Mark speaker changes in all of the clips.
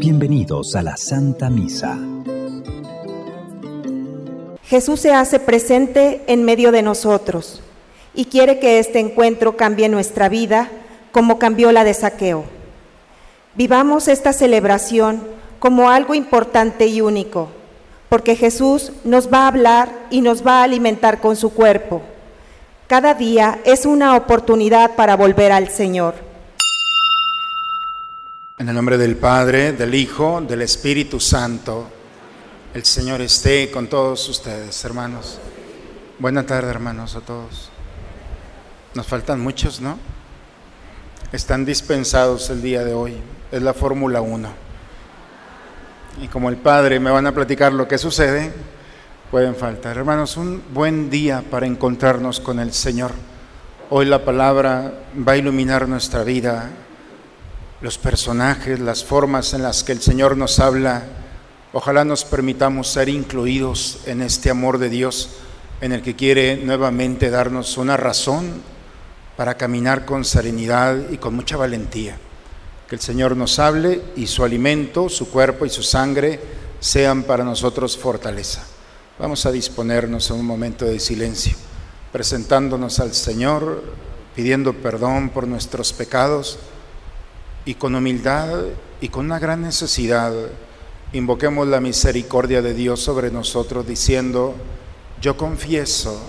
Speaker 1: Bienvenidos a la Santa Misa.
Speaker 2: Jesús se hace presente en medio de nosotros y quiere que este encuentro cambie nuestra vida como cambió la de Saqueo. Vivamos esta celebración como algo importante y único, porque Jesús nos va a hablar y nos va a alimentar con su cuerpo. Cada día es una oportunidad para volver al Señor.
Speaker 3: En el nombre del Padre, del Hijo, del Espíritu Santo, el Señor esté con todos ustedes, hermanos. Buena tarde, hermanos, a todos. Nos faltan muchos, ¿no? Están dispensados el día de hoy. Es la Fórmula 1. Y como el Padre me van a platicar lo que sucede, pueden faltar. Hermanos, un buen día para encontrarnos con el Señor. Hoy la palabra va a iluminar nuestra vida, los personajes, las formas en las que el Señor nos habla. Ojalá nos permitamos ser incluidos en este amor de Dios en el que quiere nuevamente darnos una razón para caminar con serenidad y con mucha valentía. Que el Señor nos hable y su alimento, su cuerpo y su sangre sean para nosotros fortaleza. Vamos a disponernos en un momento de silencio, presentándonos al Señor, pidiendo perdón por nuestros pecados y con humildad y con una gran necesidad invoquemos la misericordia de Dios sobre nosotros diciendo, yo confieso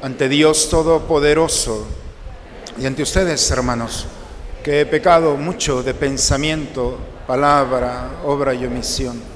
Speaker 3: ante Dios Todopoderoso, y ante ustedes, hermanos, que he pecado mucho de pensamiento, palabra, obra y omisión.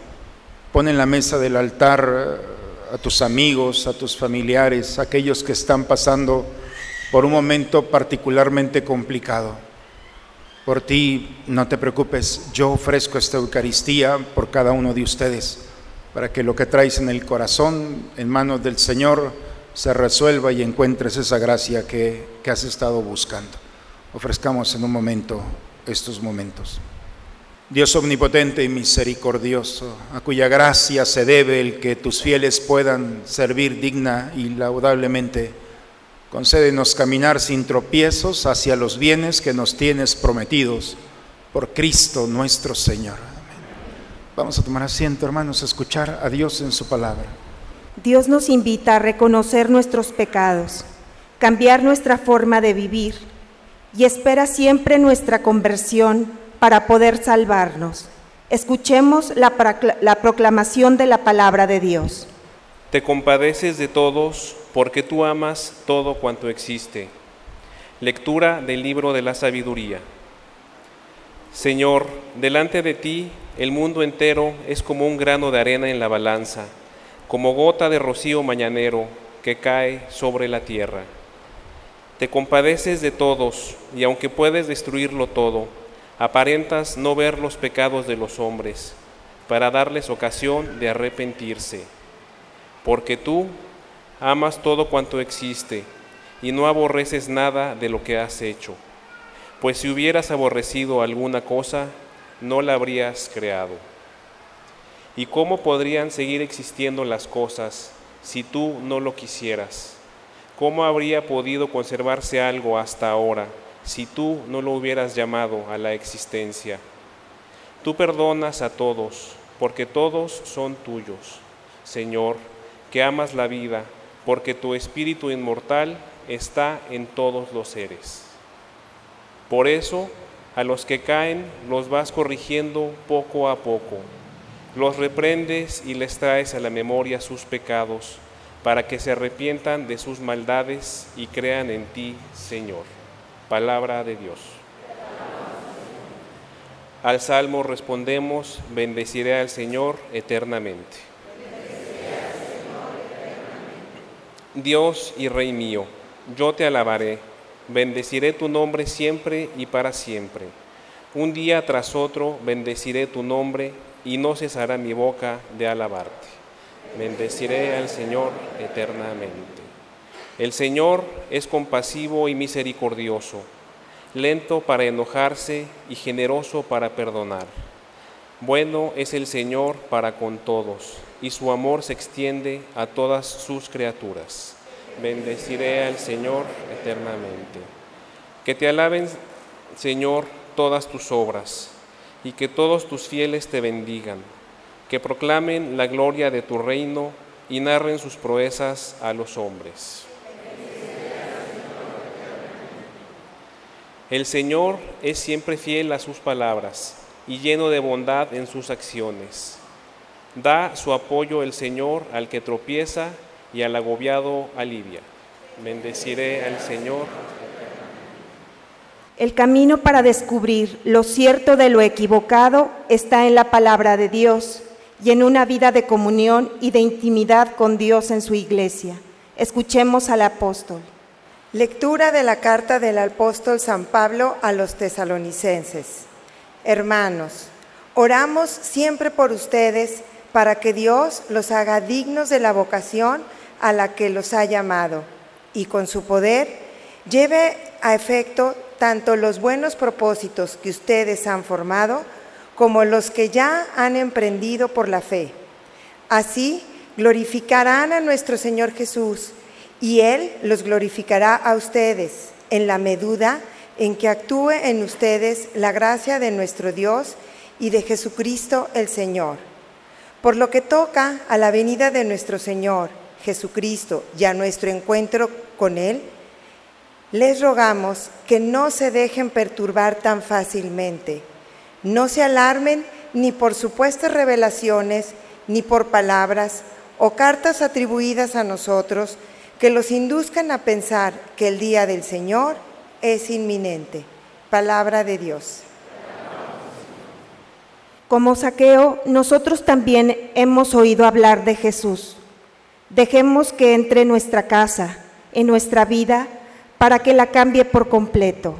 Speaker 3: Pon en la mesa del altar eh, a tus amigos, a tus familiares, a aquellos que están pasando por un momento particularmente complicado. Por ti, no te preocupes, yo ofrezco esta Eucaristía por cada uno de ustedes, para que lo que traes en el corazón, en manos del Señor, se resuelva y encuentres esa gracia que, que has estado buscando. Ofrezcamos en un momento estos momentos. Dios omnipotente y misericordioso, a cuya gracia se debe el que tus fieles puedan servir digna y laudablemente, concédenos caminar sin tropiezos hacia los bienes que nos tienes prometidos por Cristo nuestro Señor. Vamos a tomar asiento, hermanos, a escuchar a Dios en su palabra.
Speaker 2: Dios nos invita a reconocer nuestros pecados, cambiar nuestra forma de vivir y espera siempre nuestra conversión para poder salvarnos. Escuchemos la, la, proclamación de la palabra de Dios.
Speaker 4: Te compadeces de todos porque tú amas todo cuanto existe. Lectura del libro de la sabiduría. Señor, delante de ti el mundo entero es como un grano de arena en la balanza, como gota de rocío mañanero que cae sobre la tierra. Te compadeces de todos, y aunque puedes destruirlo todo, aparentas no ver los pecados de los hombres, para darles ocasión de arrepentirse. Porque tú amas todo cuanto existe, y no aborreces nada de lo que has hecho. Pues si hubieras aborrecido alguna cosa, no la habrías creado. ¿Y cómo podrían seguir existiendo las cosas si tú no lo quisieras? ¿Cómo habría podido conservarse algo hasta ahora si tú no lo hubieras llamado a la existencia? Tú perdonas a todos, porque todos son tuyos. Señor, que amas la vida, porque tu espíritu inmortal está en todos los seres. Por eso, a los que caen los vas corrigiendo poco a poco. Los reprendes y les traes a la memoria sus pecados, para que se arrepientan de sus maldades y crean en ti, Señor. Palabra de Dios. Al salmo respondemos, bendeciré al Señor eternamente. Dios y Rey mío, yo te alabaré Bendeciré tu nombre siempre y para siempre. Un día tras otro bendeciré tu nombre y no cesará mi boca de alabarte. Bendeciré al Señor eternamente. El Señor es compasivo y misericordioso, lento para enojarse y generoso para perdonar. Bueno es el Señor para con todos, y su amor se extiende a todas sus criaturas. Bendeciré al Señor eternamente. Que te alaben, Señor, todas tus obras, y que todos tus fieles te bendigan. Que proclamen la gloria de tu reino y narren sus proezas a los hombres. El Señor es siempre fiel a sus palabras y lleno de bondad en sus acciones. Da su apoyo el Señor al que tropieza y al agobiado alivia. Bendeciré al Señor.
Speaker 2: El camino para descubrir lo cierto de lo equivocado está en la palabra de Dios y en una vida de comunión y de intimidad con Dios en su iglesia. Escuchemos al apóstol.
Speaker 5: Lectura de la carta del apóstol San Pablo a los tesalonicenses. Hermanos, oramos siempre por ustedes para que Dios los haga dignos de la vocación a la que los ha llamado y con su poder lleve a efecto tanto los buenos propósitos que ustedes han formado como los que ya han emprendido por la fe. Así glorificarán a nuestro Señor Jesús y Él los glorificará a ustedes en la medida en que actúe en ustedes la gracia de nuestro Dios y de Jesucristo el Señor. Por lo que toca a la venida de nuestro Señor, Jesucristo y a nuestro encuentro con Él, les rogamos que no se dejen perturbar tan fácilmente. No se alarmen ni por supuestas revelaciones, ni por palabras o cartas atribuidas a nosotros que los induzcan a pensar que el día del Señor es inminente. Palabra de Dios.
Speaker 2: Como saqueo, nosotros también hemos oído hablar de Jesús Dejemos que entre en nuestra casa, en nuestra vida, para que la cambie por completo.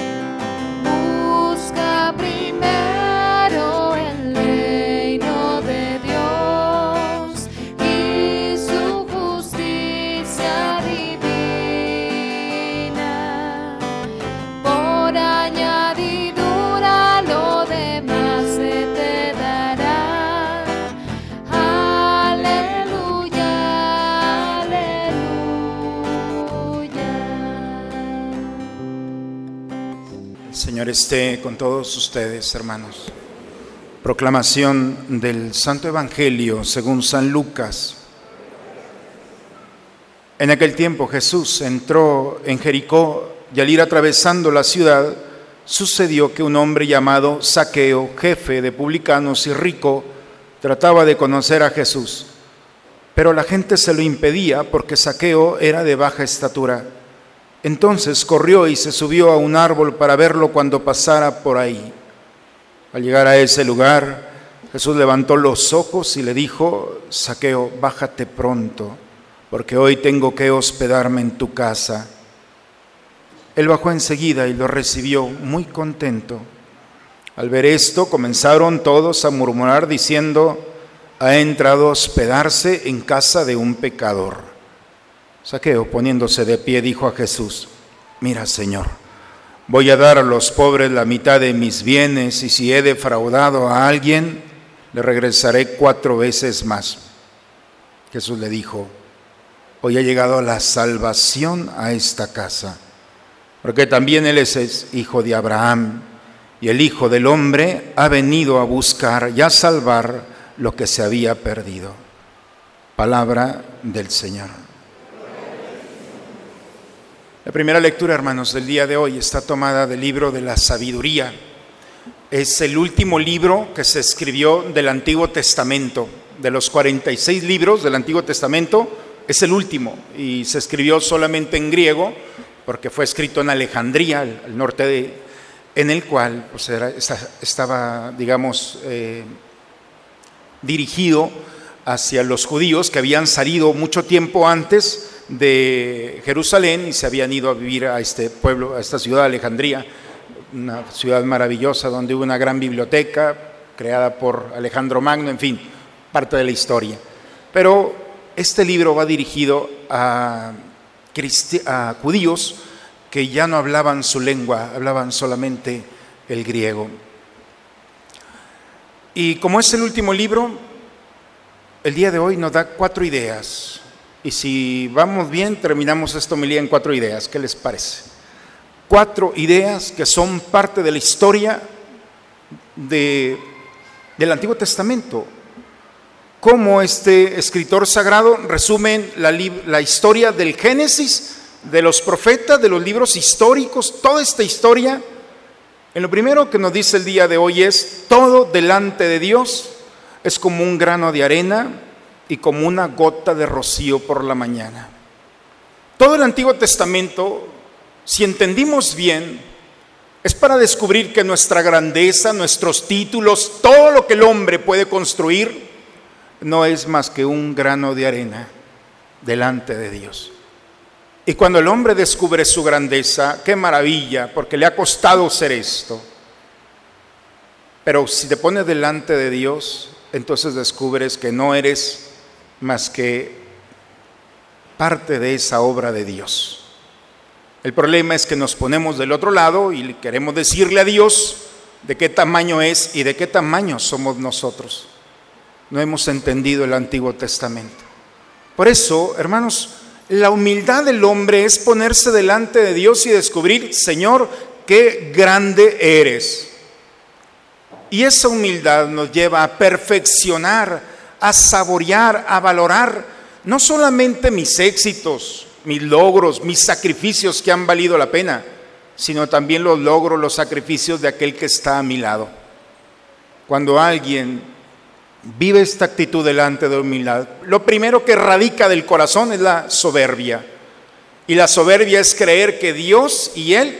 Speaker 3: Señor esté con todos ustedes, hermanos. Proclamación del Santo Evangelio según San Lucas. En aquel tiempo Jesús entró en Jericó y al ir atravesando la ciudad, sucedió que un hombre llamado Saqueo, jefe de publicanos y rico, trataba de conocer a Jesús. Pero la gente se lo impedía porque Saqueo era de baja estatura. Entonces corrió y se subió a un árbol para verlo cuando pasara por ahí. Al llegar a ese lugar, Jesús levantó los ojos y le dijo, Saqueo, bájate pronto, porque hoy tengo que hospedarme en tu casa. Él bajó enseguida y lo recibió muy contento. Al ver esto, comenzaron todos a murmurar diciendo, ha entrado a hospedarse en casa de un pecador. Saqueo, poniéndose de pie, dijo a Jesús, mira, Señor, voy a dar a los pobres la mitad de mis bienes y si he defraudado a alguien, le regresaré cuatro veces más. Jesús le dijo, hoy ha llegado la salvación a esta casa, porque también él es hijo de Abraham y el Hijo del Hombre ha venido a buscar y a salvar lo que se había perdido. Palabra del Señor. La primera lectura, hermanos, del día de hoy está tomada del libro de la sabiduría. Es el último libro que se escribió del Antiguo Testamento. De los 46 libros del Antiguo Testamento, es el último y se escribió solamente en griego porque fue escrito en Alejandría, al, norte de, en el cual pues, estaba, digamos, eh, dirigido hacia los judíos que habían salido mucho tiempo antes de Jerusalén y se habían ido a vivir a este pueblo, a esta ciudad de Alejandría, una ciudad maravillosa donde hubo una gran biblioteca creada por Alejandro Magno, en fin, parte de la historia. Pero este libro va dirigido a, a judíos que ya no hablaban su lengua, hablaban solamente el griego. Y como es el último libro, el día de hoy nos da cuatro ideas. Y si vamos bien, terminamos esta homilía en cuatro ideas. ¿Qué les parece? Cuatro ideas que son parte de la historia de, del Antiguo Testamento. Cómo este escritor sagrado resume la, la historia del Génesis de los profetas, de los libros históricos, toda esta historia, en lo primero que nos dice el día de hoy es, todo delante de Dios es como un grano de arena y como una gota de rocío por la mañana. Todo el Antiguo Testamento, si entendimos bien, es para descubrir que nuestra grandeza, nuestros títulos, todo lo que el hombre puede construir, no es más que un grano de arena delante de Dios. Y cuando el hombre descubre su grandeza, qué maravilla, porque le ha costado ser esto. Pero si te pones delante de Dios, entonces descubres que no eres más que parte de esa obra de Dios. El problema es que nos ponemos del otro lado y queremos decirle a Dios de qué tamaño es y de qué tamaño somos nosotros. No hemos entendido el Antiguo Testamento. Por eso, hermanos, la humildad del hombre es ponerse delante de Dios y descubrir, Señor, qué grande eres. Y esa humildad nos lleva a perfeccionar, a saborear, a valorar no solamente mis éxitos, mis logros, mis sacrificios que han valido la pena, sino también los logros, los sacrificios de aquel que está a mi lado. Cuando alguien vive esta actitud delante de humildad, lo primero que radica del corazón es la soberbia. Y la soberbia es creer que Dios y Él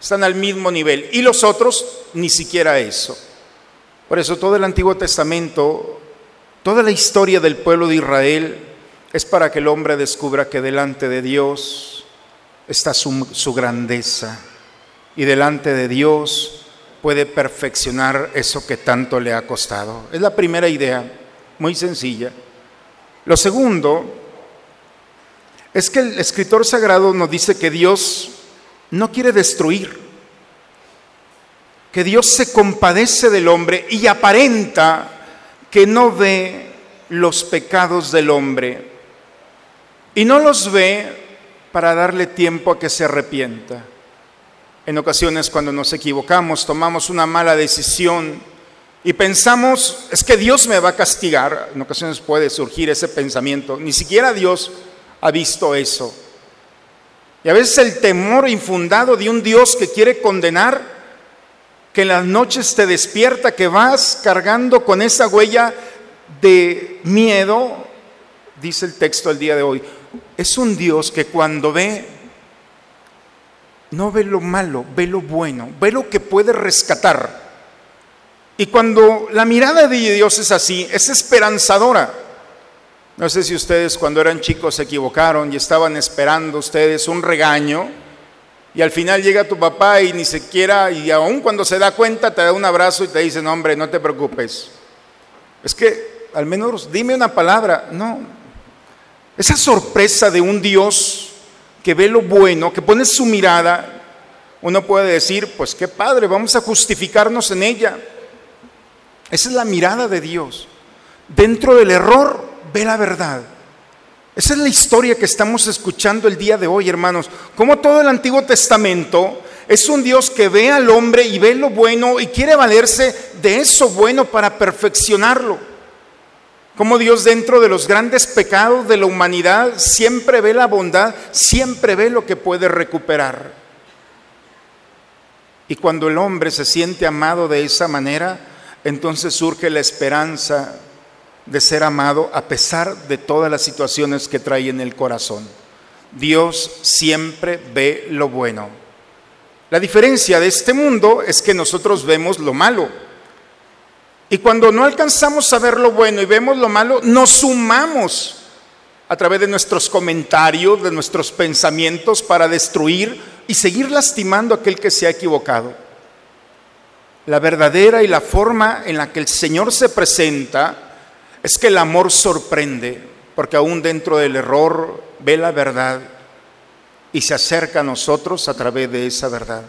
Speaker 3: están al mismo nivel y los otros ni siquiera eso. Por eso todo el Antiguo Testamento, toda la historia del pueblo de Israel es para que el hombre descubra que delante de Dios está su, su grandeza y delante de Dios puede perfeccionar eso que tanto le ha costado. Es la primera idea, muy sencilla. Lo segundo es que el escritor sagrado nos dice que Dios no quiere destruir, que Dios se compadece del hombre y aparenta que no ve los pecados del hombre y no los ve para darle tiempo a que se arrepienta. En ocasiones cuando nos equivocamos, tomamos una mala decisión y pensamos, es que Dios me va a castigar. En ocasiones puede surgir ese pensamiento. Ni siquiera Dios ha visto eso. Y a veces el temor infundado de un Dios que quiere condenar, que en las noches te despierta, que vas cargando con esa huella de miedo, dice el texto el día de hoy. Es un Dios que cuando ve, no ve lo malo, ve lo bueno, ve lo que puede rescatar. Y cuando la mirada de Dios es así, es esperanzadora. No sé si ustedes cuando eran chicos se equivocaron y estaban esperando ustedes un regaño y al final llega tu papá y ni siquiera, y aún cuando se da cuenta, te da un abrazo y te dice, no, hombre, no te preocupes. Es que al menos dime una palabra. No. Esa sorpresa de un Dios que ve lo bueno, que pone su mirada, uno puede decir, pues qué padre, vamos a justificarnos en ella. Esa es la mirada de Dios. Dentro del error ve la verdad. Esa es la historia que estamos escuchando el día de hoy, hermanos. Como todo el Antiguo Testamento es un Dios que ve al hombre y ve lo bueno y quiere valerse de eso bueno para perfeccionarlo. Como Dios dentro de los grandes pecados de la humanidad siempre ve la bondad, siempre ve lo que puede recuperar. Y cuando el hombre se siente amado de esa manera, entonces surge la esperanza de ser amado a pesar de todas las situaciones que trae en el corazón. Dios siempre ve lo bueno. La diferencia de este mundo es que nosotros vemos lo malo. Y cuando no alcanzamos a ver lo bueno y vemos lo malo, nos sumamos a través de nuestros comentarios, de nuestros pensamientos para destruir y seguir lastimando a aquel que se ha equivocado. La verdadera y la forma en la que el Señor se presenta es que el amor sorprende, porque aún dentro del error ve la verdad y se acerca a nosotros a través de esa verdad.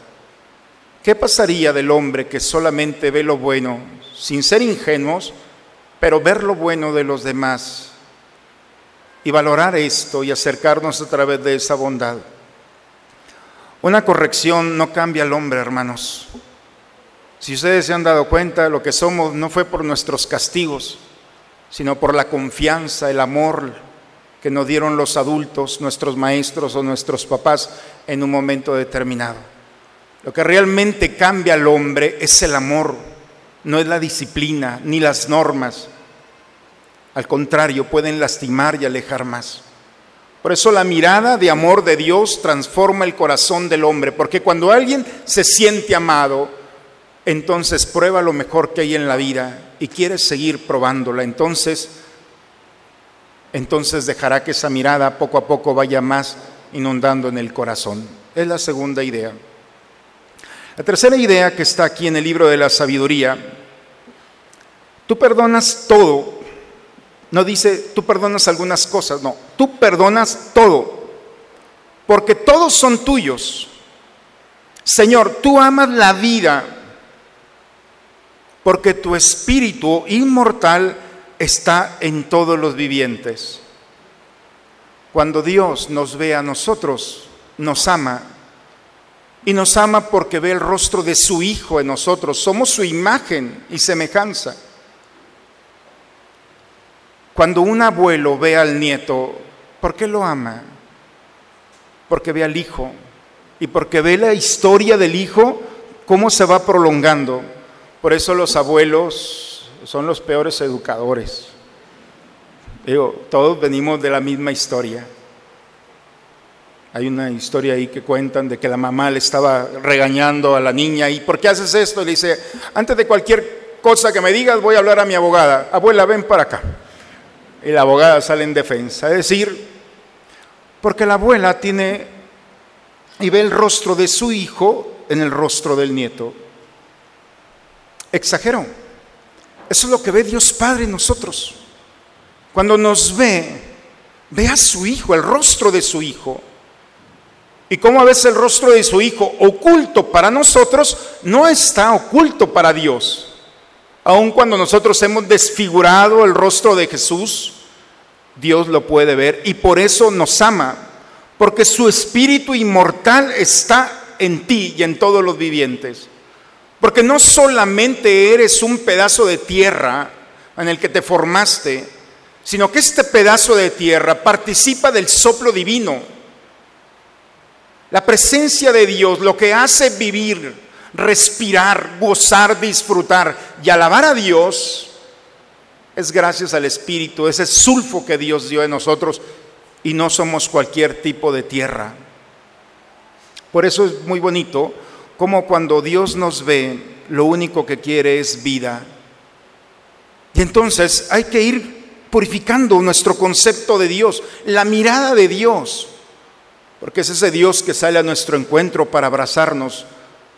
Speaker 3: ¿Qué pasaría del hombre que solamente ve lo bueno, sin ser ingenuos, pero ver lo bueno de los demás y valorar esto y acercarnos a través de esa bondad? Una corrección no cambia al hombre, hermanos. Si ustedes se han dado cuenta, lo que somos no fue por nuestros castigos, sino por la confianza, el amor que nos dieron los adultos, nuestros maestros o nuestros papás en un momento determinado. Lo que realmente cambia al hombre es el amor, no es la disciplina ni las normas. Al contrario, pueden lastimar y alejar más. Por eso la mirada de amor de Dios transforma el corazón del hombre, porque cuando alguien se siente amado, entonces prueba lo mejor que hay en la vida y quiere seguir probándola. Entonces, entonces dejará que esa mirada poco a poco vaya más inundando en el corazón. Es la segunda idea. La tercera idea que está aquí en el libro de la sabiduría, tú perdonas todo. No dice, tú perdonas algunas cosas, no, tú perdonas todo, porque todos son tuyos. Señor, tú amas la vida porque tu espíritu inmortal está en todos los vivientes. Cuando Dios nos ve a nosotros, nos ama. Y nos ama porque ve el rostro de su Hijo en nosotros. Somos su imagen y semejanza. Cuando un abuelo ve al nieto, ¿por qué lo ama? Porque ve al Hijo. Y porque ve la historia del Hijo, cómo se va prolongando. Por eso los abuelos son los peores educadores. Digo, todos venimos de la misma historia. Hay una historia ahí que cuentan de que la mamá le estaba regañando a la niña y ¿por qué haces esto? Le dice, antes de cualquier cosa que me digas voy a hablar a mi abogada. Abuela, ven para acá. Y la abogada sale en defensa. Es decir, porque la abuela tiene y ve el rostro de su hijo en el rostro del nieto. Exagero. Eso es lo que ve Dios Padre en nosotros. Cuando nos ve, ve a su hijo, el rostro de su hijo. Y como a veces el rostro de su hijo oculto para nosotros no está oculto para Dios. Aun cuando nosotros hemos desfigurado el rostro de Jesús, Dios lo puede ver y por eso nos ama, porque su espíritu inmortal está en ti y en todos los vivientes. Porque no solamente eres un pedazo de tierra en el que te formaste, sino que este pedazo de tierra participa del soplo divino. La presencia de Dios, lo que hace vivir, respirar, gozar, disfrutar y alabar a Dios, es gracias al Espíritu, ese sulfo que Dios dio en nosotros y no somos cualquier tipo de tierra. Por eso es muy bonito como cuando Dios nos ve, lo único que quiere es vida. Y entonces hay que ir purificando nuestro concepto de Dios, la mirada de Dios, porque es ese Dios que sale a nuestro encuentro para abrazarnos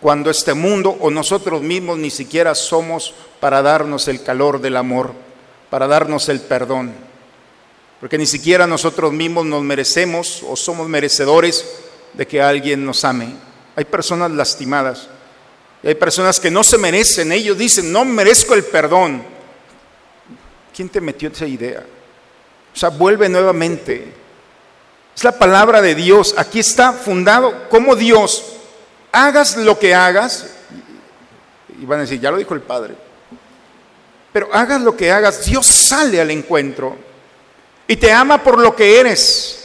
Speaker 3: cuando este mundo o nosotros mismos ni siquiera somos para darnos el calor del amor, para darnos el perdón, porque ni siquiera nosotros mismos nos merecemos o somos merecedores de que alguien nos ame. Hay personas lastimadas. Hay personas que no se merecen. Ellos dicen, no merezco el perdón. ¿Quién te metió esa idea? O sea, vuelve nuevamente. Es la palabra de Dios. Aquí está fundado como Dios. Hagas lo que hagas. Y van a decir, ya lo dijo el Padre. Pero hagas lo que hagas, Dios sale al encuentro y te ama por lo que eres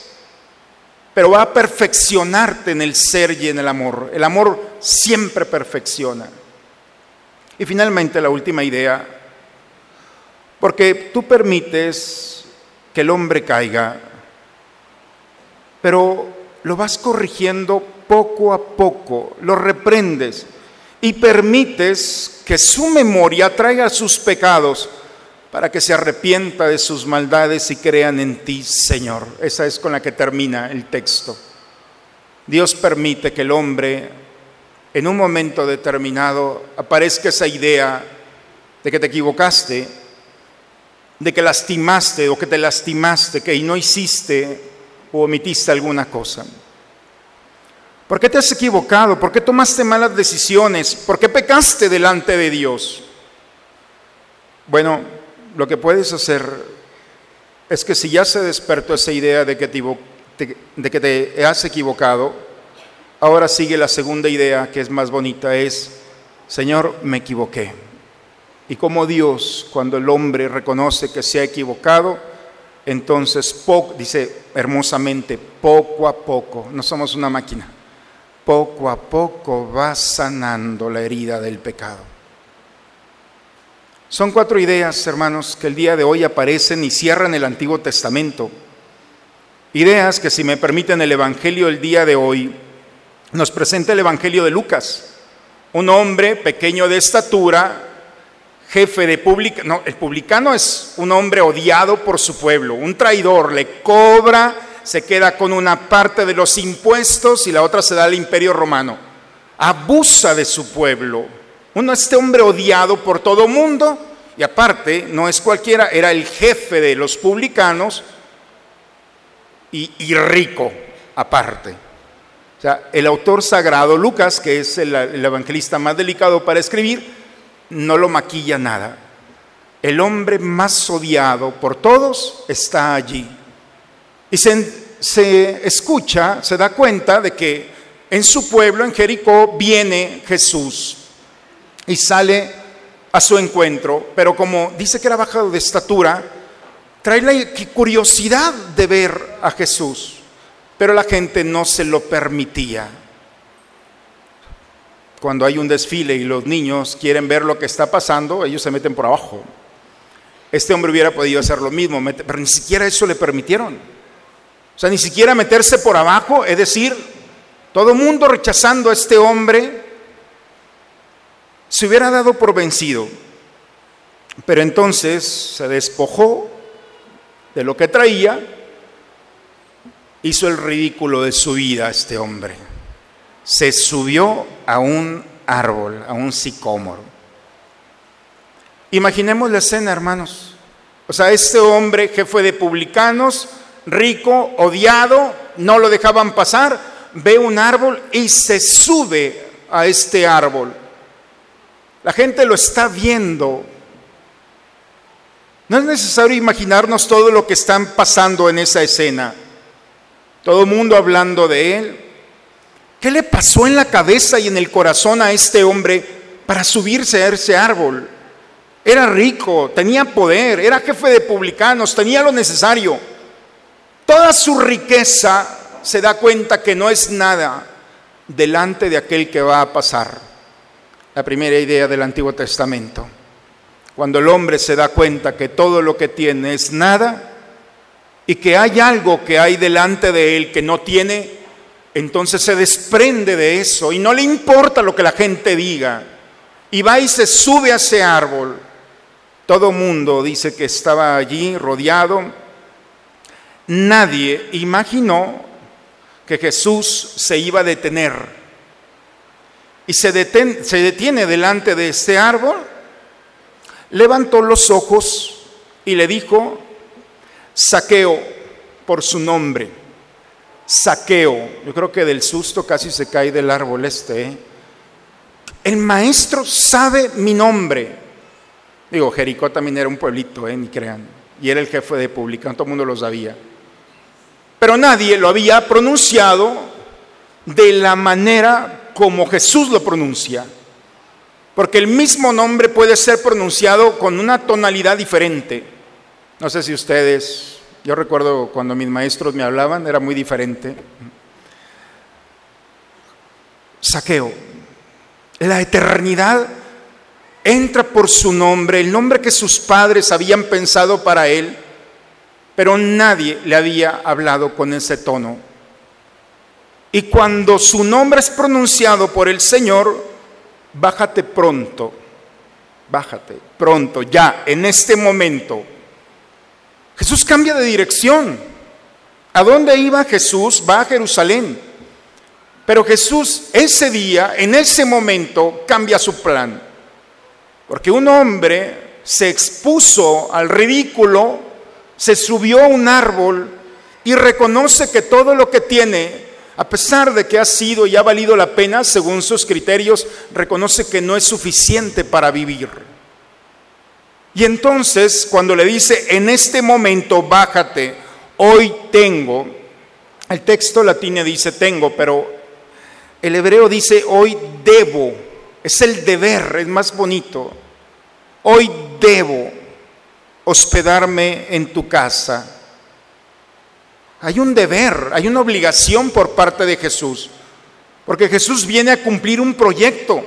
Speaker 3: pero va a perfeccionarte en el ser y en el amor. El amor siempre perfecciona. Y finalmente la última idea, porque tú permites que el hombre caiga, pero lo vas corrigiendo poco a poco, lo reprendes y permites que su memoria traiga sus pecados para que se arrepienta de sus maldades y crean en ti, Señor. Esa es con la que termina el texto. Dios permite que el hombre en un momento determinado aparezca esa idea de que te equivocaste, de que lastimaste o que te lastimaste, que no hiciste o omitiste alguna cosa. ¿Por qué te has equivocado? ¿Por qué tomaste malas decisiones? ¿Por qué pecaste delante de Dios? Bueno, lo que puedes hacer es que si ya se despertó esa idea de que te, de que te has equivocado, ahora sigue la segunda idea que es más bonita, es, Señor, me equivoqué. Y como Dios, cuando el hombre reconoce que se ha equivocado, entonces, dice hermosamente, poco a poco, no somos una máquina, poco a poco va sanando la herida del pecado. Son cuatro ideas, hermanos, que el día de hoy aparecen y cierran el Antiguo Testamento. Ideas que, si me permiten, el Evangelio el día de hoy nos presenta el Evangelio de Lucas. Un hombre pequeño de estatura, jefe de publicano, no, el publicano es un hombre odiado por su pueblo, un traidor, le cobra, se queda con una parte de los impuestos y la otra se da al imperio romano. Abusa de su pueblo, uno, este hombre odiado por todo mundo, y aparte, no es cualquiera, era el jefe de los publicanos y, rico aparte. O sea, el autor sagrado, Lucas, que es el, el evangelista más delicado para escribir, no lo maquilla nada. El hombre más odiado por todos está allí. Y se, escucha, se da cuenta de que en su pueblo, en Jericó, viene Jesús y sale a su encuentro, pero como dice que era bajado de estatura, trae la curiosidad de ver a Jesús, pero la gente no se lo permitía. Cuando hay un desfile y los niños quieren ver lo que está pasando, ellos se meten por abajo. Este hombre hubiera podido hacer lo mismo, pero ni siquiera eso le permitieron. O sea, ni siquiera meterse por abajo, es decir, todo el mundo rechazando a este hombre se hubiera dado por vencido, pero entonces se despojó de lo que traía, hizo el ridículo de su vida este hombre. se subió a un árbol, a un sicómoro. Imaginemos la escena, hermanos. O sea, este hombre, jefe de publicanos, rico, odiado, no lo dejaban pasar, ve un árbol y se sube a este árbol. La gente lo está viendo. No es necesario imaginarnos todo lo que están pasando en esa escena. Todo el mundo hablando de él. ¿Qué le pasó en la cabeza y en el corazón a este hombre para subirse a ese árbol? Era rico, tenía poder, era jefe de publicanos, tenía lo necesario. Toda su riqueza se da cuenta que no es nada delante de aquel que va a pasar. La primera idea del Antiguo Testamento. Cuando el hombre se da cuenta que todo lo que tiene es nada y que hay algo que hay delante de él que no tiene, entonces se desprende de eso y no le importa lo que la gente diga. Y va y se sube a ese árbol. Todo mundo dice que estaba allí rodeado. Nadie imaginó que Jesús se iba a detener. Y se, se detiene delante de este árbol, levantó los ojos y le dijo, saqueo por su nombre, saqueo. Yo creo que del susto casi se cae del árbol este. ¿eh? El maestro sabe mi nombre. Digo, Jericó también era un pueblito, ¿eh? ni crean. Y era el jefe de pública, todo el mundo lo sabía pero nadie lo había pronunciado de la manera como Jesús lo pronuncia. Porque el mismo nombre puede ser pronunciado con una tonalidad diferente. No sé si ustedes, yo recuerdo cuando mis maestros me hablaban, era muy diferente. Saqueo. La eternidad entra por su nombre, el nombre que sus padres habían pensado para él pero nadie le había hablado con ese tono. Y cuando su nombre es pronunciado por el Señor, bájate pronto, bájate pronto, ya, en este momento. Jesús cambia de dirección. ¿A dónde iba Jesús? Va a Jerusalén. Pero Jesús ese día, en ese momento, cambia su plan. Porque un hombre se expuso al ridículo se subió a un árbol y reconoce que todo lo que tiene, a pesar de que ha sido y ha valido la pena, según sus criterios, reconoce que no es suficiente para vivir. Y entonces, cuando le dice, en este momento, bájate, hoy tengo, el texto latino dice tengo, pero el hebreo dice hoy debo, es el deber, es más bonito, hoy debo hospedarme en tu casa. Hay un deber, hay una obligación por parte de Jesús, porque Jesús viene a cumplir un proyecto.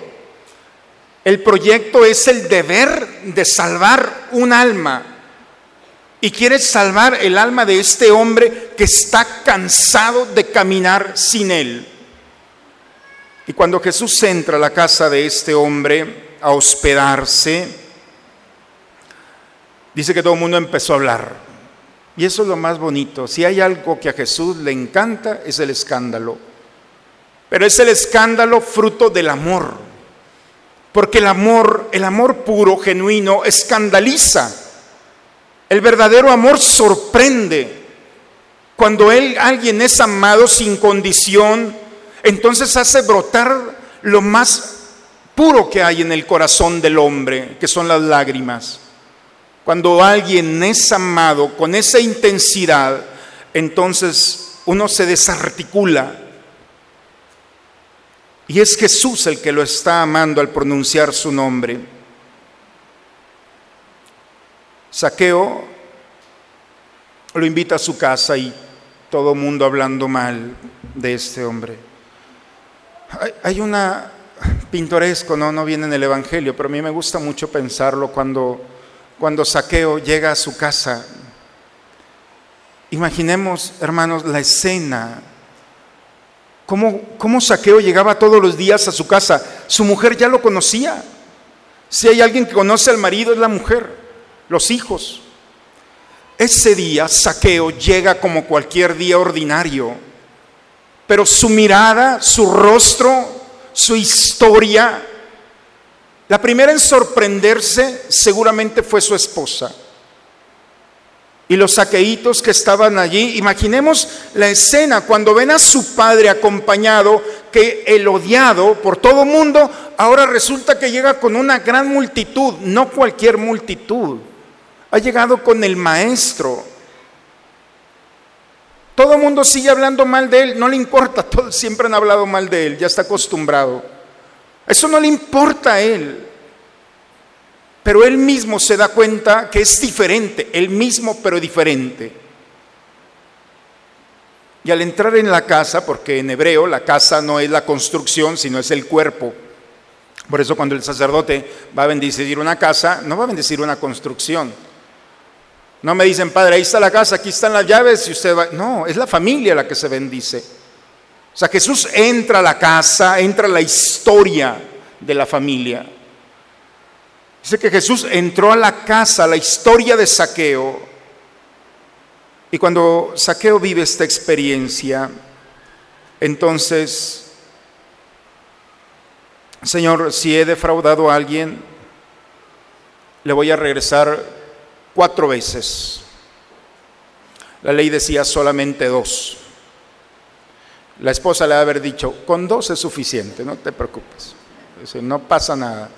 Speaker 3: El proyecto es el deber de salvar un alma. Y quiere salvar el alma de este hombre que está cansado de caminar sin él. Y cuando Jesús entra a la casa de este hombre a hospedarse, dice que todo el mundo empezó a hablar. Y eso es lo más bonito. Si hay algo que a Jesús le encanta, es el escándalo. Pero es el escándalo fruto del amor. Porque el amor, el amor puro, genuino, escandaliza. El verdadero amor sorprende. Cuando él, alguien es amado sin condición, entonces hace brotar lo más puro que hay en el corazón del hombre, que son las lágrimas. Cuando alguien es amado con esa intensidad, entonces uno se desarticula. Y es Jesús el que lo está amando al pronunciar su nombre. Saqueo lo invita a su casa y todo mundo hablando mal de este hombre. Hay, una pintoresco, no, no viene en el Evangelio, pero a mí me gusta mucho pensarlo cuando cuando Saqueo llega a su casa. Imaginemos, hermanos, la escena. ¿Cómo, ¿Cómo, Saqueo llegaba todos los días a su casa? Su mujer ya lo conocía. Si hay alguien que conoce al marido es la mujer, los hijos. Ese día Saqueo llega como cualquier día ordinario, pero su mirada, su rostro, su historia, la primera en sorprenderse seguramente fue su esposa. Y los saqueitos que estaban allí, imaginemos la escena cuando ven a su padre acompañado, que el odiado por todo mundo, ahora resulta que llega con una gran multitud, no cualquier multitud, ha llegado con el maestro. Todo mundo sigue hablando mal de él, no le importa, todos siempre han hablado mal de él, ya está acostumbrado. Eso no le importa a él. Pero él mismo se da cuenta que es diferente, el mismo pero diferente. Y al entrar en la casa, porque en hebreo la casa no es la construcción, sino es el cuerpo. Por eso cuando el sacerdote va a bendecir una casa, no va a bendecir una construcción. No me dicen, padre, ahí está la casa, aquí están las llaves y usted va... No, es la familia la que se bendice. O sea, Jesús entra a la casa, entra a la historia de la familia. Dice que Jesús entró a la casa, a la historia de Saqueo. Y cuando Saqueo vive esta experiencia, entonces, Señor, si he defraudado a alguien, le voy a regresar cuatro veces. La ley decía solamente dos. La esposa le va haber dicho, con dos es suficiente, no te preocupes. Dice, no pasa nada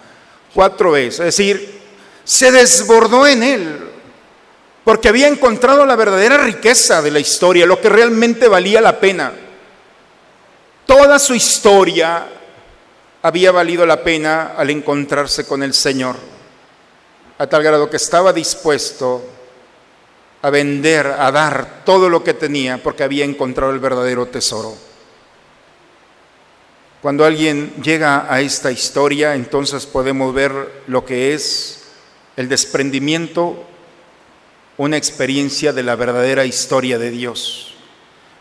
Speaker 3: cuatro veces. Es decir, se desbordó en él, porque había encontrado la verdadera riqueza de la historia, lo que realmente valía la pena. Toda su historia había valido la pena al encontrarse con el Señor, a tal grado que estaba dispuesto a vender, a dar todo lo que tenía, porque había encontrado el verdadero tesoro. Cuando alguien llega a esta historia, entonces podemos ver lo que es el desprendimiento, una experiencia de la verdadera historia de Dios.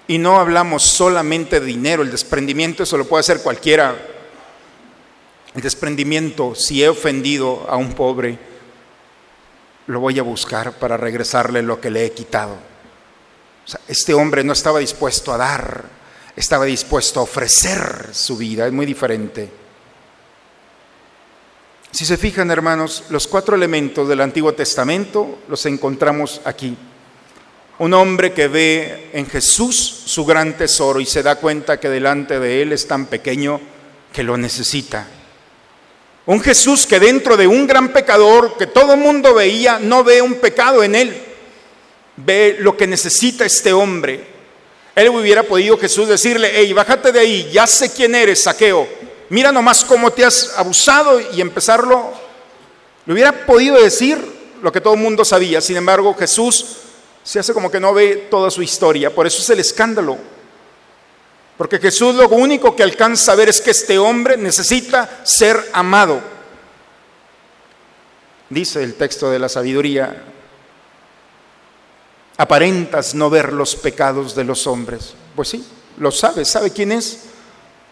Speaker 3: Y no hablamos solamente de dinero, el desprendimiento eso lo puede hacer cualquiera. El desprendimiento, si he ofendido a un pobre, lo voy a buscar para regresarle lo que le he quitado. este hombre no estaba dispuesto a dar, estaba dispuesto a ofrecer su vida, es muy diferente. Si se fijan, hermanos, los cuatro elementos del Antiguo Testamento los encontramos aquí. Un hombre que ve en Jesús su gran tesoro y se da cuenta que delante de él es tan pequeño que lo necesita. Un Jesús que dentro de un gran pecador que todo el mundo veía, no ve un pecado en él, ve lo que necesita este hombre él hubiera podido Jesús decirle, hey, bájate de ahí, ya sé quién eres, saqueo. Mira nomás cómo te has abusado y empezarlo. Le hubiera podido decir lo que todo el mundo sabía. Sin embargo, Jesús se hace como que no ve toda su historia. Por eso es el escándalo. Porque Jesús lo único que alcanza a ver es que este hombre necesita ser amado. Dice el texto de la sabiduría, aparentas no ver los pecados de los hombres. Pues sí, lo sabe, sabe quién es,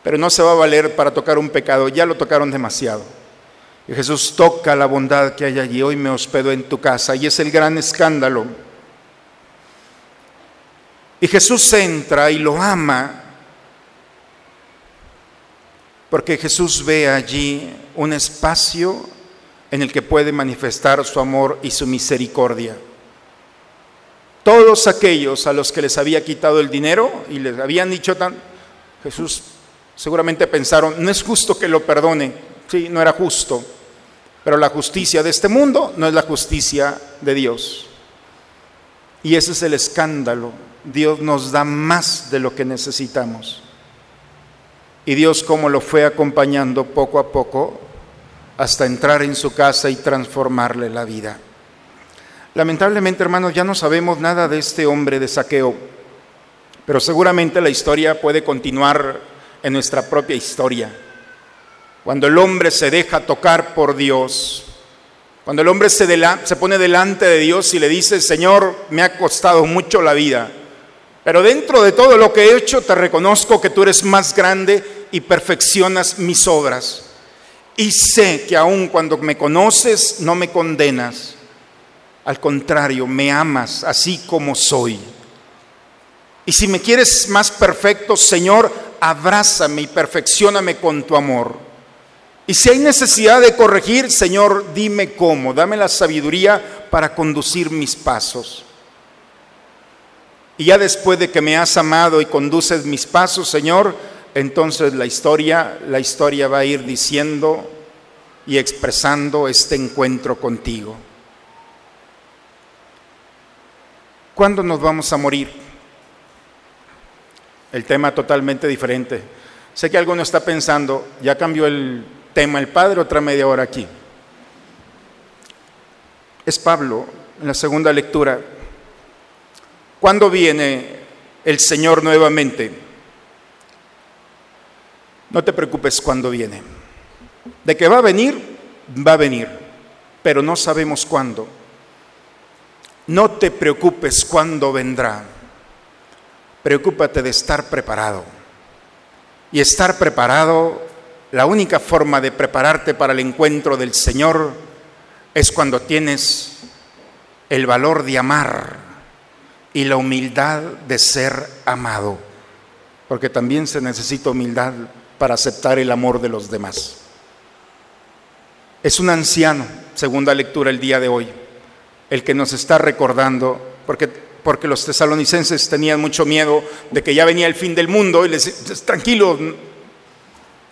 Speaker 3: pero no se va a valer para tocar un pecado, ya lo tocaron demasiado. Y Jesús toca la bondad que hay allí, hoy me hospedo en tu casa, y es el gran escándalo. Y Jesús entra y lo ama, porque Jesús ve allí un espacio en el que puede manifestar su amor y su misericordia. Todos aquellos a los que les había quitado el dinero y les habían dicho tan, Jesús seguramente pensaron, no es justo que lo perdone, sí, no era justo, pero la justicia de este mundo no es la justicia de Dios. Y ese es el escándalo. Dios nos da más de lo que necesitamos. Y Dios como lo fue acompañando poco a poco hasta entrar en su casa y transformarle la vida. Lamentablemente, hermanos, ya no sabemos nada de este hombre de saqueo, pero seguramente la historia puede continuar en nuestra propia historia. Cuando el hombre se deja tocar por Dios, cuando el hombre se, se pone delante de Dios y le dice, Señor, me ha costado mucho la vida, pero dentro de todo lo que he hecho te reconozco que tú eres más grande y perfeccionas mis obras. Y sé que aun cuando me conoces no me condenas al contrario, me amas así como soy. Y si me quieres más perfecto, Señor, abrázame y perfeccioname con tu amor. Y si hay necesidad de corregir, Señor, dime cómo, dame la sabiduría para conducir mis pasos. Y ya después de que me has amado y conduces mis pasos, Señor, entonces la historia, la historia va a ir diciendo y expresando este encuentro contigo. ¿Cuándo nos vamos a morir? El tema totalmente diferente. Sé que alguno está pensando, ya cambió el tema el Padre, otra media hora aquí. Es Pablo, en la segunda lectura. ¿Cuándo viene el Señor nuevamente? No te preocupes cuándo viene. De que va a venir, va a venir, pero no sabemos cuándo. No te preocupes cuándo vendrá. Preocúpate de estar preparado. Y estar preparado, la única forma de prepararte para el encuentro del Señor es cuando tienes el valor de amar y la humildad de ser amado. Porque también se necesita humildad para aceptar el amor de los demás. Es un anciano, segunda lectura el día de hoy, el que nos está recordando, porque, porque los tesalonicenses tenían mucho miedo de que ya venía el fin del mundo y les decía, tranquilo,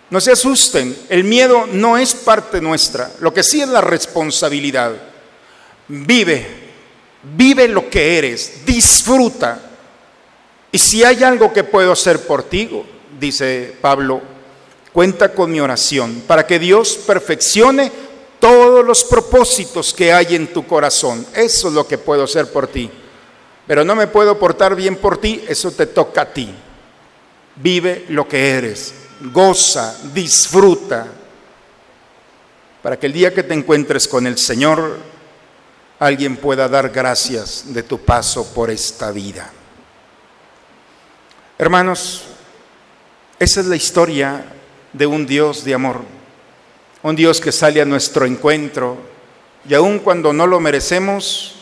Speaker 3: no se asusten, el miedo no es parte nuestra, lo que sí es la responsabilidad. Vive, vive lo que eres, disfruta. Y si hay algo que puedo hacer por ti, dice Pablo, Cuenta con mi oración para que Dios perfeccione todos los propósitos que hay en tu corazón. Eso es lo que puedo hacer por ti. Pero no me puedo portar bien por ti, eso te toca a ti. Vive lo que eres, goza, disfruta, para que el día que te encuentres con el Señor, alguien pueda dar gracias de tu paso por esta vida. Hermanos, esa es la historia de un Dios de amor, un Dios que sale a nuestro encuentro y aun cuando no lo merecemos,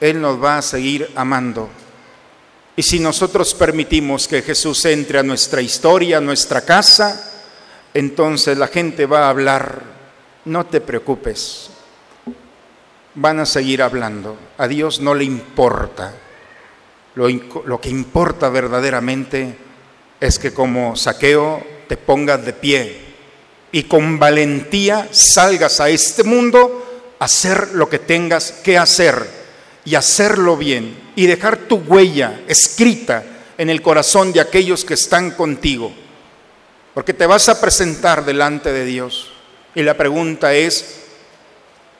Speaker 3: Él nos va a seguir amando. Y si nosotros permitimos que Jesús entre a nuestra historia, a nuestra casa, entonces la gente va a hablar, no te preocupes, van a seguir hablando, a Dios no le importa. Lo, lo que importa verdaderamente es que como saqueo te pongas de pie y con valentía salgas a este mundo a hacer lo que tengas que hacer y hacerlo bien y dejar tu huella escrita en el corazón de aquellos que están contigo. Porque te vas a presentar delante de Dios. Y la pregunta es,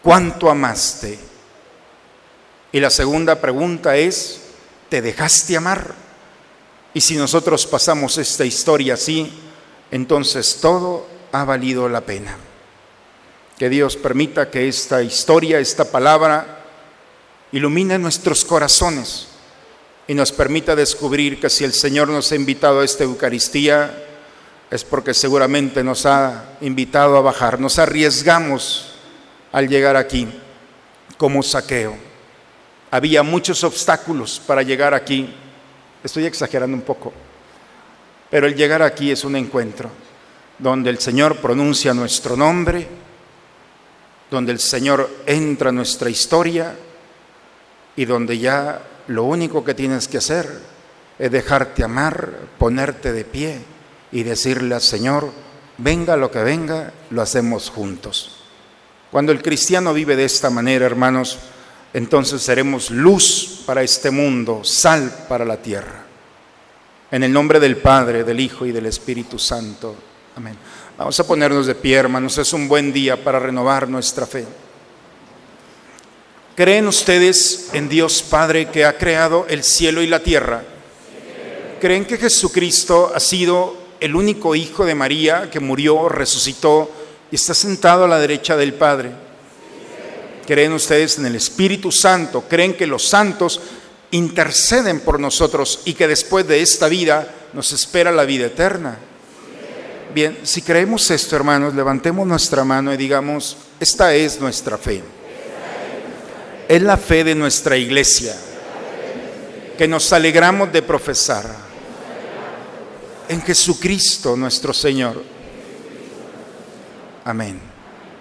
Speaker 3: ¿cuánto amaste? Y la segunda pregunta es, ¿te dejaste amar? Y si nosotros pasamos esta historia así, entonces todo ha valido la pena. Que Dios permita que esta historia, esta palabra, ilumine nuestros corazones y nos permita descubrir que si el Señor nos ha invitado a esta Eucaristía, es porque seguramente nos ha invitado a bajar. Nos arriesgamos al llegar aquí como saqueo. Había muchos obstáculos para llegar aquí. Estoy exagerando un poco pero el llegar aquí es un encuentro donde el Señor pronuncia nuestro nombre, donde el Señor entra en nuestra historia y donde ya lo único que tienes que hacer es dejarte amar, ponerte de pie y decirle al Señor, venga lo que venga, lo hacemos juntos. Cuando el cristiano vive de esta manera, hermanos, entonces seremos luz para este mundo, sal para la tierra. En el nombre del Padre, del Hijo y del Espíritu Santo. Amén. Vamos a ponernos de pie, hermanos. Es un buen día para renovar nuestra fe. ¿Creen ustedes en Dios Padre que ha creado el cielo y la tierra? ¿Creen que Jesucristo ha sido el único Hijo de María que murió, resucitó y está sentado a la derecha del Padre? ¿Creen ustedes en el Espíritu Santo? ¿Creen que los santos interceden por nosotros y que después de esta vida nos espera la vida eterna. Bien, si creemos esto, hermanos, levantemos nuestra mano y digamos, esta es nuestra fe. Es la fe de nuestra iglesia. que nos alegramos de profesar en Jesucristo nuestro Señor. Amén.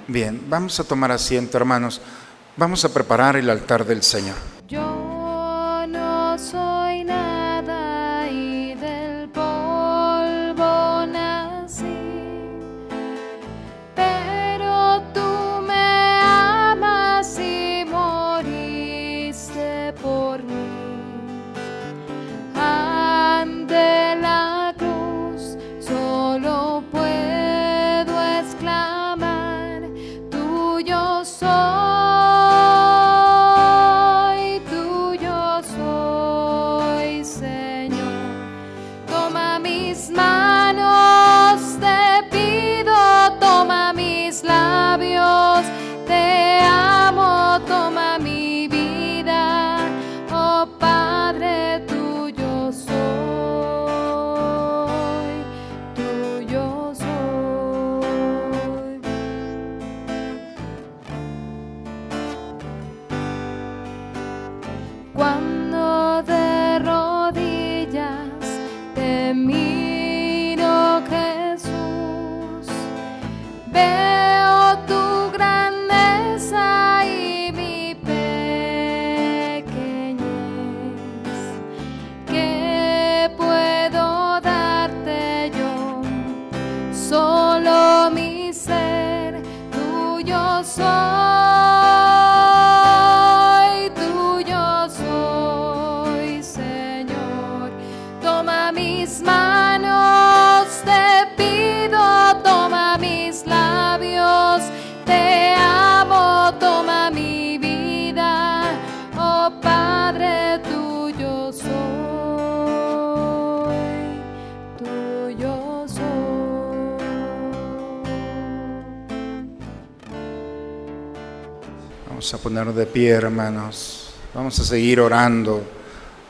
Speaker 3: Bien, vamos a tomar asiento, hermanos. Vamos a preparar el altar del Señor.
Speaker 6: Yo no soy De
Speaker 3: pie, hermanos. Vamos a seguir orando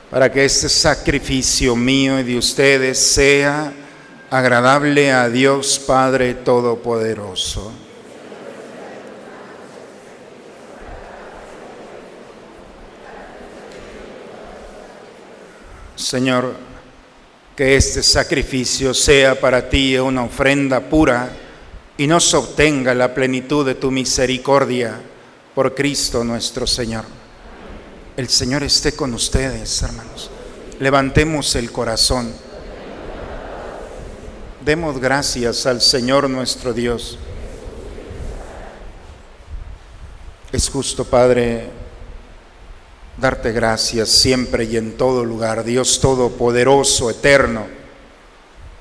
Speaker 3: para que este sacrificio mío y de ustedes sea agradable a Dios Padre Todopoderoso. Señor, que este sacrificio sea para ti una ofrenda pura y nos obtenga la plenitud de tu misericordia por Cristo nuestro Señor. El Señor esté con ustedes, hermanos. Levantemos el corazón. Demos gracias al Señor nuestro Dios. Es justo, Padre, darte gracias siempre y en todo lugar, Dios Todopoderoso, eterno.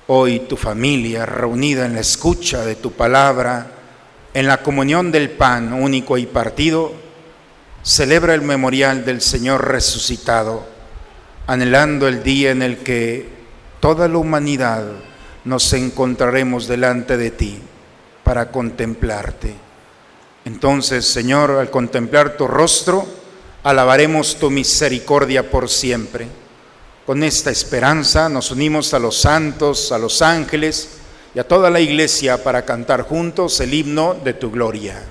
Speaker 3: Hoy tu familia reunida en la escucha de tu palabra, en la comunión del pan único y partido, celebra el memorial del Señor resucitado, anhelando el día en el que toda la humanidad nos encontraremos delante de ti para contemplarte. Entonces, Señor, al contemplar tu rostro, alabaremos tu misericordia por siempre. Con esta esperanza nos unimos a los santos, a los ángeles y a toda la iglesia para cantar juntos el himno de tu gloria.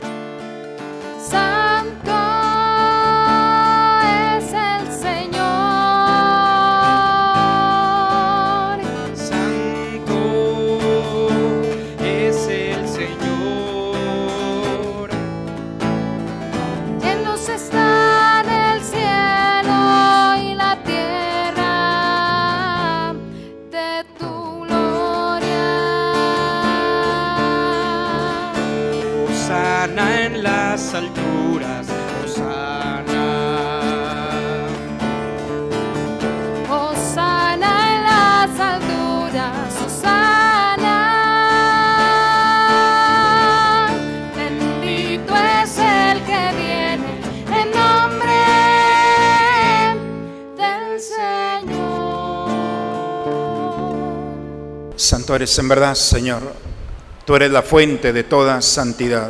Speaker 7: Alturas, Osana.
Speaker 6: Hosana en las alturas, Hosana. Bendito es el que viene en nombre del Señor.
Speaker 3: Santo eres en verdad, Señor. Tú eres la fuente de toda santidad.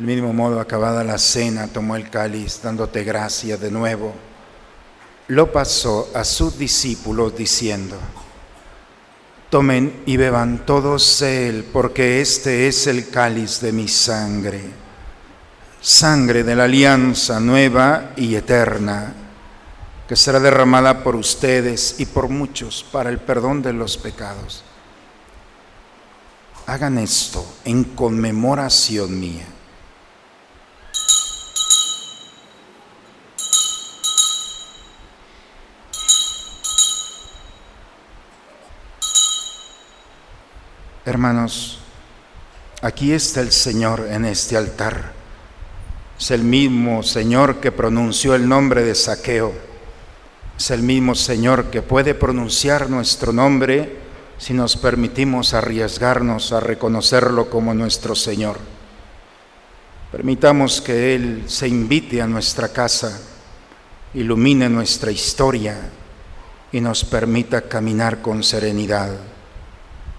Speaker 3: Del mismo modo, acabada la cena, tomó el cáliz, dándote gracia de nuevo. Lo pasó a sus discípulos diciendo, tomen y beban todos él, porque este es el cáliz de mi sangre, sangre de la alianza nueva y eterna, que será derramada por ustedes y por muchos para el perdón de los pecados. Hagan esto en conmemoración mía. Hermanos, aquí está el Señor en este altar. Es el mismo Señor que pronunció el nombre de Saqueo. Es el mismo Señor que puede pronunciar nuestro nombre si nos permitimos arriesgarnos a reconocerlo como nuestro Señor. Permitamos que Él se invite a nuestra casa, ilumine nuestra historia y nos permita caminar con serenidad.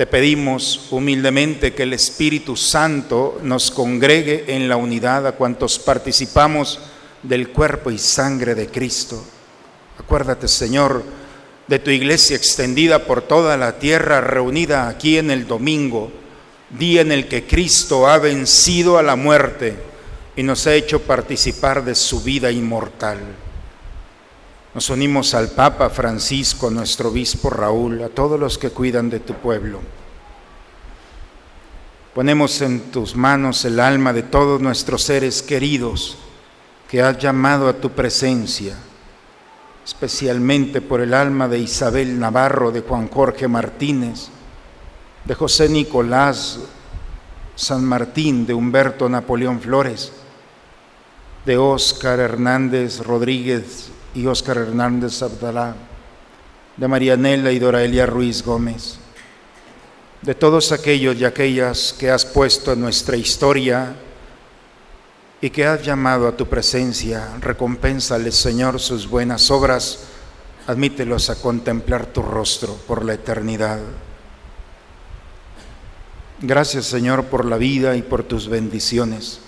Speaker 3: Te pedimos humildemente que el Espíritu Santo nos congregue en la unidad a cuantos participamos del cuerpo y sangre de Cristo. Acuérdate, Señor, de tu iglesia extendida por toda la tierra, reunida aquí en el domingo, día en el que Cristo ha vencido a la muerte y nos ha hecho participar de su vida inmortal. Nos unimos al Papa Francisco, nuestro obispo Raúl, a todos los que cuidan de tu pueblo. Ponemos en tus manos el alma de todos nuestros seres queridos que has llamado a tu presencia, especialmente por el alma de Isabel Navarro, de Juan Jorge Martínez, de José Nicolás San Martín, de Humberto Napoleón Flores, de Óscar Hernández Rodríguez y Óscar Hernández Abdalá, de Marianela y Doraelia Ruiz Gómez, de todos aquellos y aquellas que has puesto en nuestra historia y que has llamado a tu presencia, recompénsales, Señor, sus buenas obras, admítelos a contemplar tu rostro por la eternidad. Gracias, Señor, por la vida y por tus bendiciones.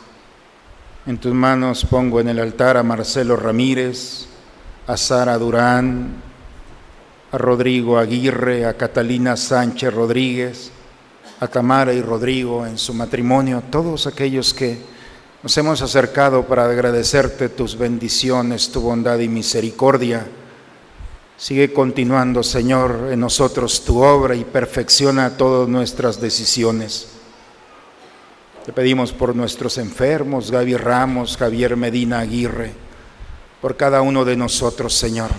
Speaker 3: En tus manos pongo en el altar a Marcelo Ramírez, a Sara Durán, a Rodrigo Aguirre, a Catalina Sánchez Rodríguez, a Tamara y Rodrigo en su matrimonio, todos aquellos que nos hemos acercado para agradecerte tus bendiciones, tu bondad y misericordia. Sigue continuando, Señor, en nosotros tu obra y perfecciona todas nuestras decisiones. Te pedimos por nuestros enfermos, Gaby Ramos, Javier Medina Aguirre, por cada uno de nosotros, Señor.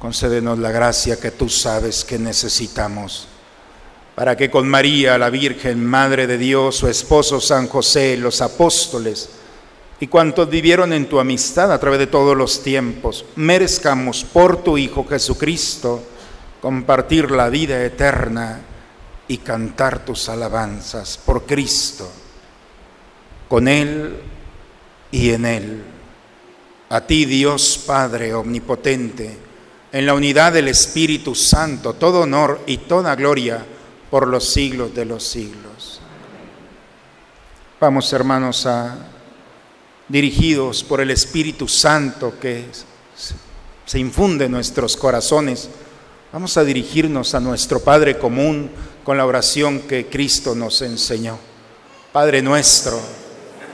Speaker 3: Concédenos la gracia que tú sabes que necesitamos, para que con María, la Virgen, Madre de Dios, su esposo San José, los apóstoles y cuantos vivieron en tu amistad a través de todos los tiempos, merezcamos por tu Hijo Jesucristo compartir la vida eterna y cantar tus alabanzas por Cristo, con Él y en Él. A ti Dios Padre Omnipotente, en la unidad del Espíritu Santo, todo honor y toda gloria por los siglos de los siglos. Vamos hermanos a dirigidos por el Espíritu Santo que se infunde en nuestros corazones, Vamos a dirigirnos a nuestro Padre común con la oración que Cristo nos enseñó. Padre nuestro,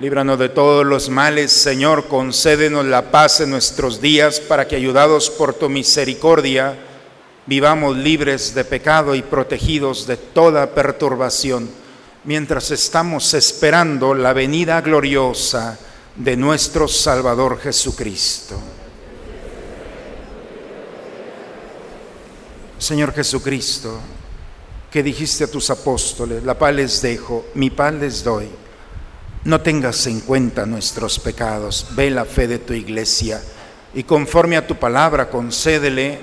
Speaker 3: Líbranos de todos los males, Señor, concédenos la paz en nuestros días para que, ayudados por tu misericordia, vivamos libres de pecado y protegidos de toda perturbación, mientras estamos esperando la venida gloriosa de nuestro Salvador Jesucristo. Señor Jesucristo, que dijiste a tus apóstoles, la paz les dejo, mi paz les doy. No tengas en cuenta nuestros pecados, ve la fe de tu iglesia y conforme a tu palabra concédele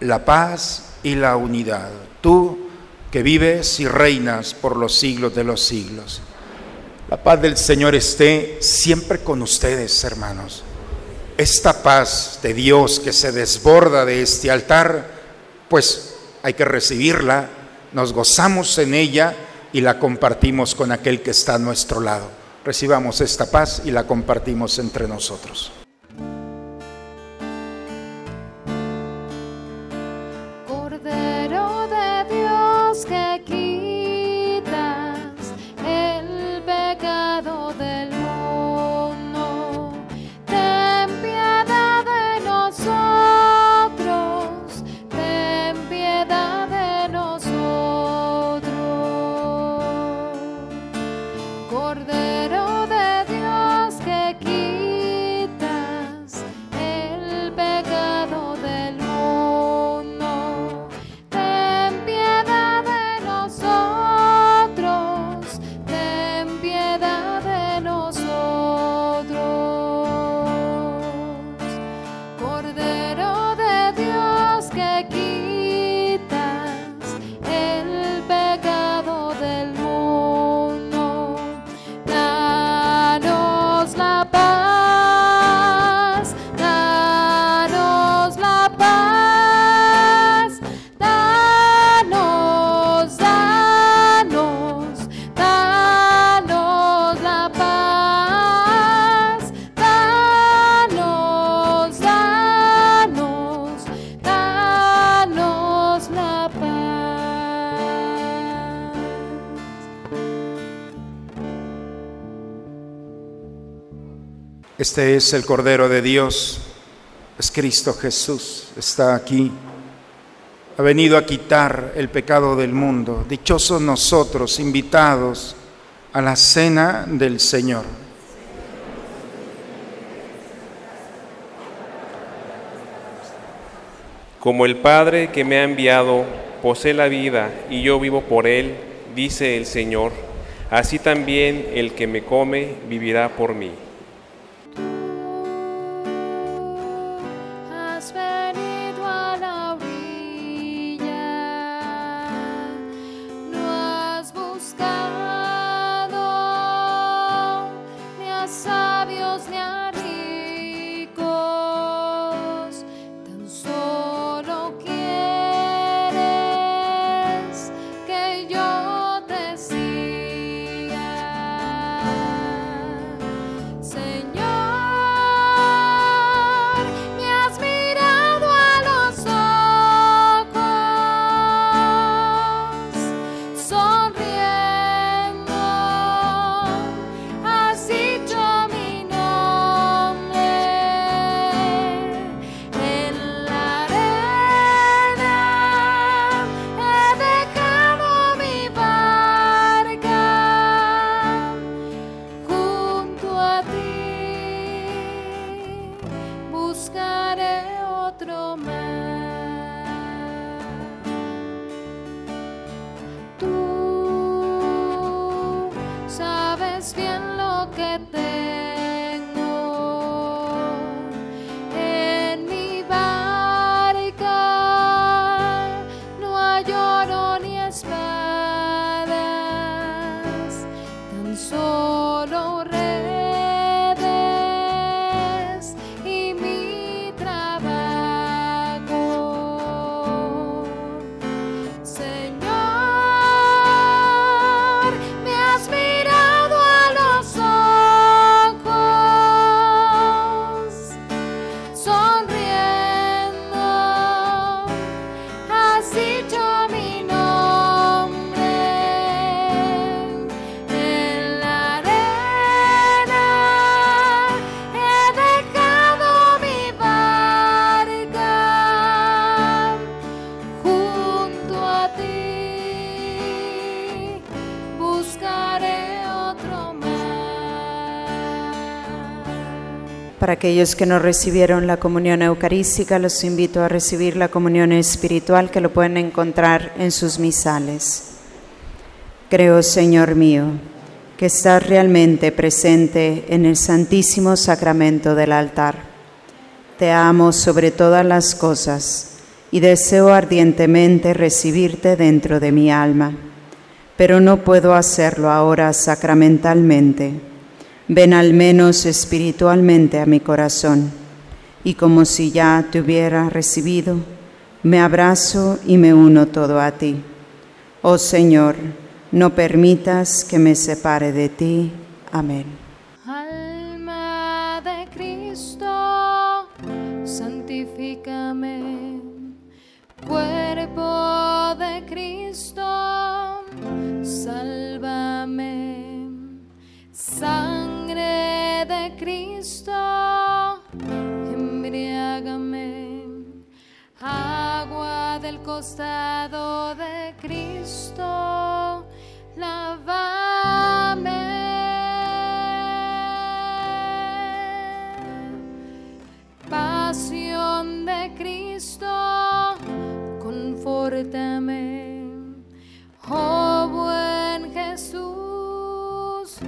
Speaker 3: la paz y la unidad. Tú que vives y reinas por los siglos de los siglos. La paz del Señor esté siempre con ustedes, hermanos. Esta paz de Dios que se desborda de este altar, pues hay que recibirla, nos gozamos en ella y la compartimos con aquel que está a nuestro lado. Recibamos esta paz y la compartimos entre nosotros. Este es el Cordero de Dios, es Cristo Jesús, está aquí. Ha venido a quitar el pecado del mundo. Dichosos nosotros, invitados a la cena del Señor.
Speaker 4: Como el Padre que me ha enviado posee la vida y yo vivo por él, dice el Señor, así también el que me come vivirá por mí.
Speaker 6: Sabios ni
Speaker 8: Para aquellos que no recibieron la comunión eucarística, los invito a recibir la comunión espiritual que lo pueden encontrar en sus misales. Creo, Señor mío, que estás realmente presente en el santísimo sacramento del altar. Te amo sobre todas las cosas y deseo ardientemente recibirte dentro de mi alma, pero no puedo hacerlo ahora sacramentalmente. Ven al menos espiritualmente a mi corazón y como si ya te hubiera recibido, me abrazo y me uno todo a ti. Oh Señor, no permitas que me separe de ti. Amén.
Speaker 6: Alma de Cristo, santifícame. Cuerpo de Cristo, sálvame. Sangre de Cristo, embriágame. Agua del costado de Cristo, lávame. Pasión de Cristo, confórtame. Oh buen Jesús,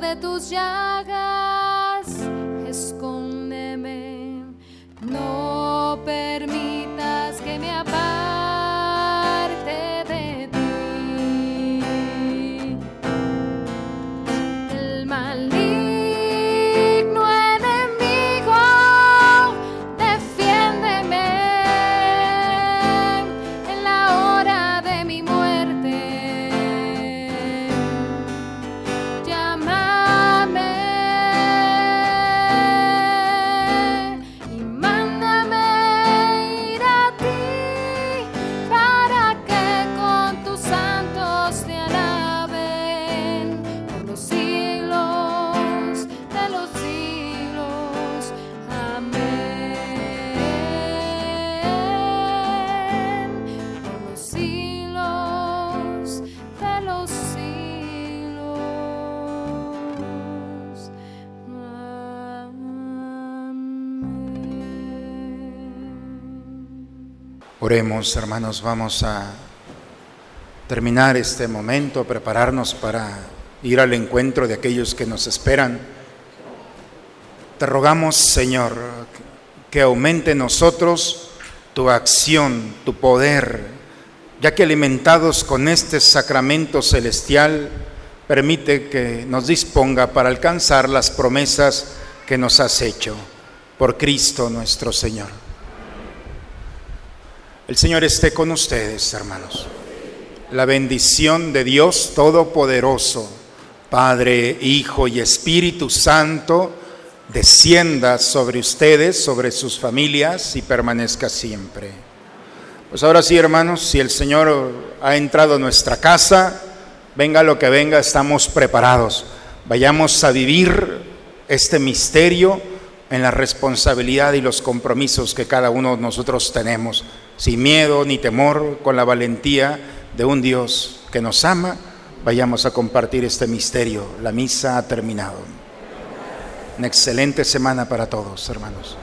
Speaker 6: De tus llagas, escóndeme. No permitas que me aparte
Speaker 3: Oremos, hermanos, vamos a terminar este momento, prepararnos para ir al encuentro de aquellos que nos esperan. Te rogamos, Señor, que aumente en nosotros tu acción, tu poder, ya que alimentados con este sacramento celestial, permite que nos disponga para alcanzar las promesas que nos has hecho por Cristo nuestro Señor. El Señor esté con ustedes, hermanos. La bendición de Dios Todopoderoso, Padre, Hijo y Espíritu Santo, descienda sobre ustedes, sobre sus familias y permanezca siempre. Pues ahora sí, hermanos, si el Señor ha entrado a nuestra casa, venga lo que venga, estamos preparados. Vayamos a vivir este misterio en la responsabilidad y los compromisos que cada uno de nosotros tenemos, sin miedo ni temor, con la valentía de un Dios que nos ama. Vayamos a compartir este misterio. La misa ha terminado. Una excelente semana para todos, hermanos.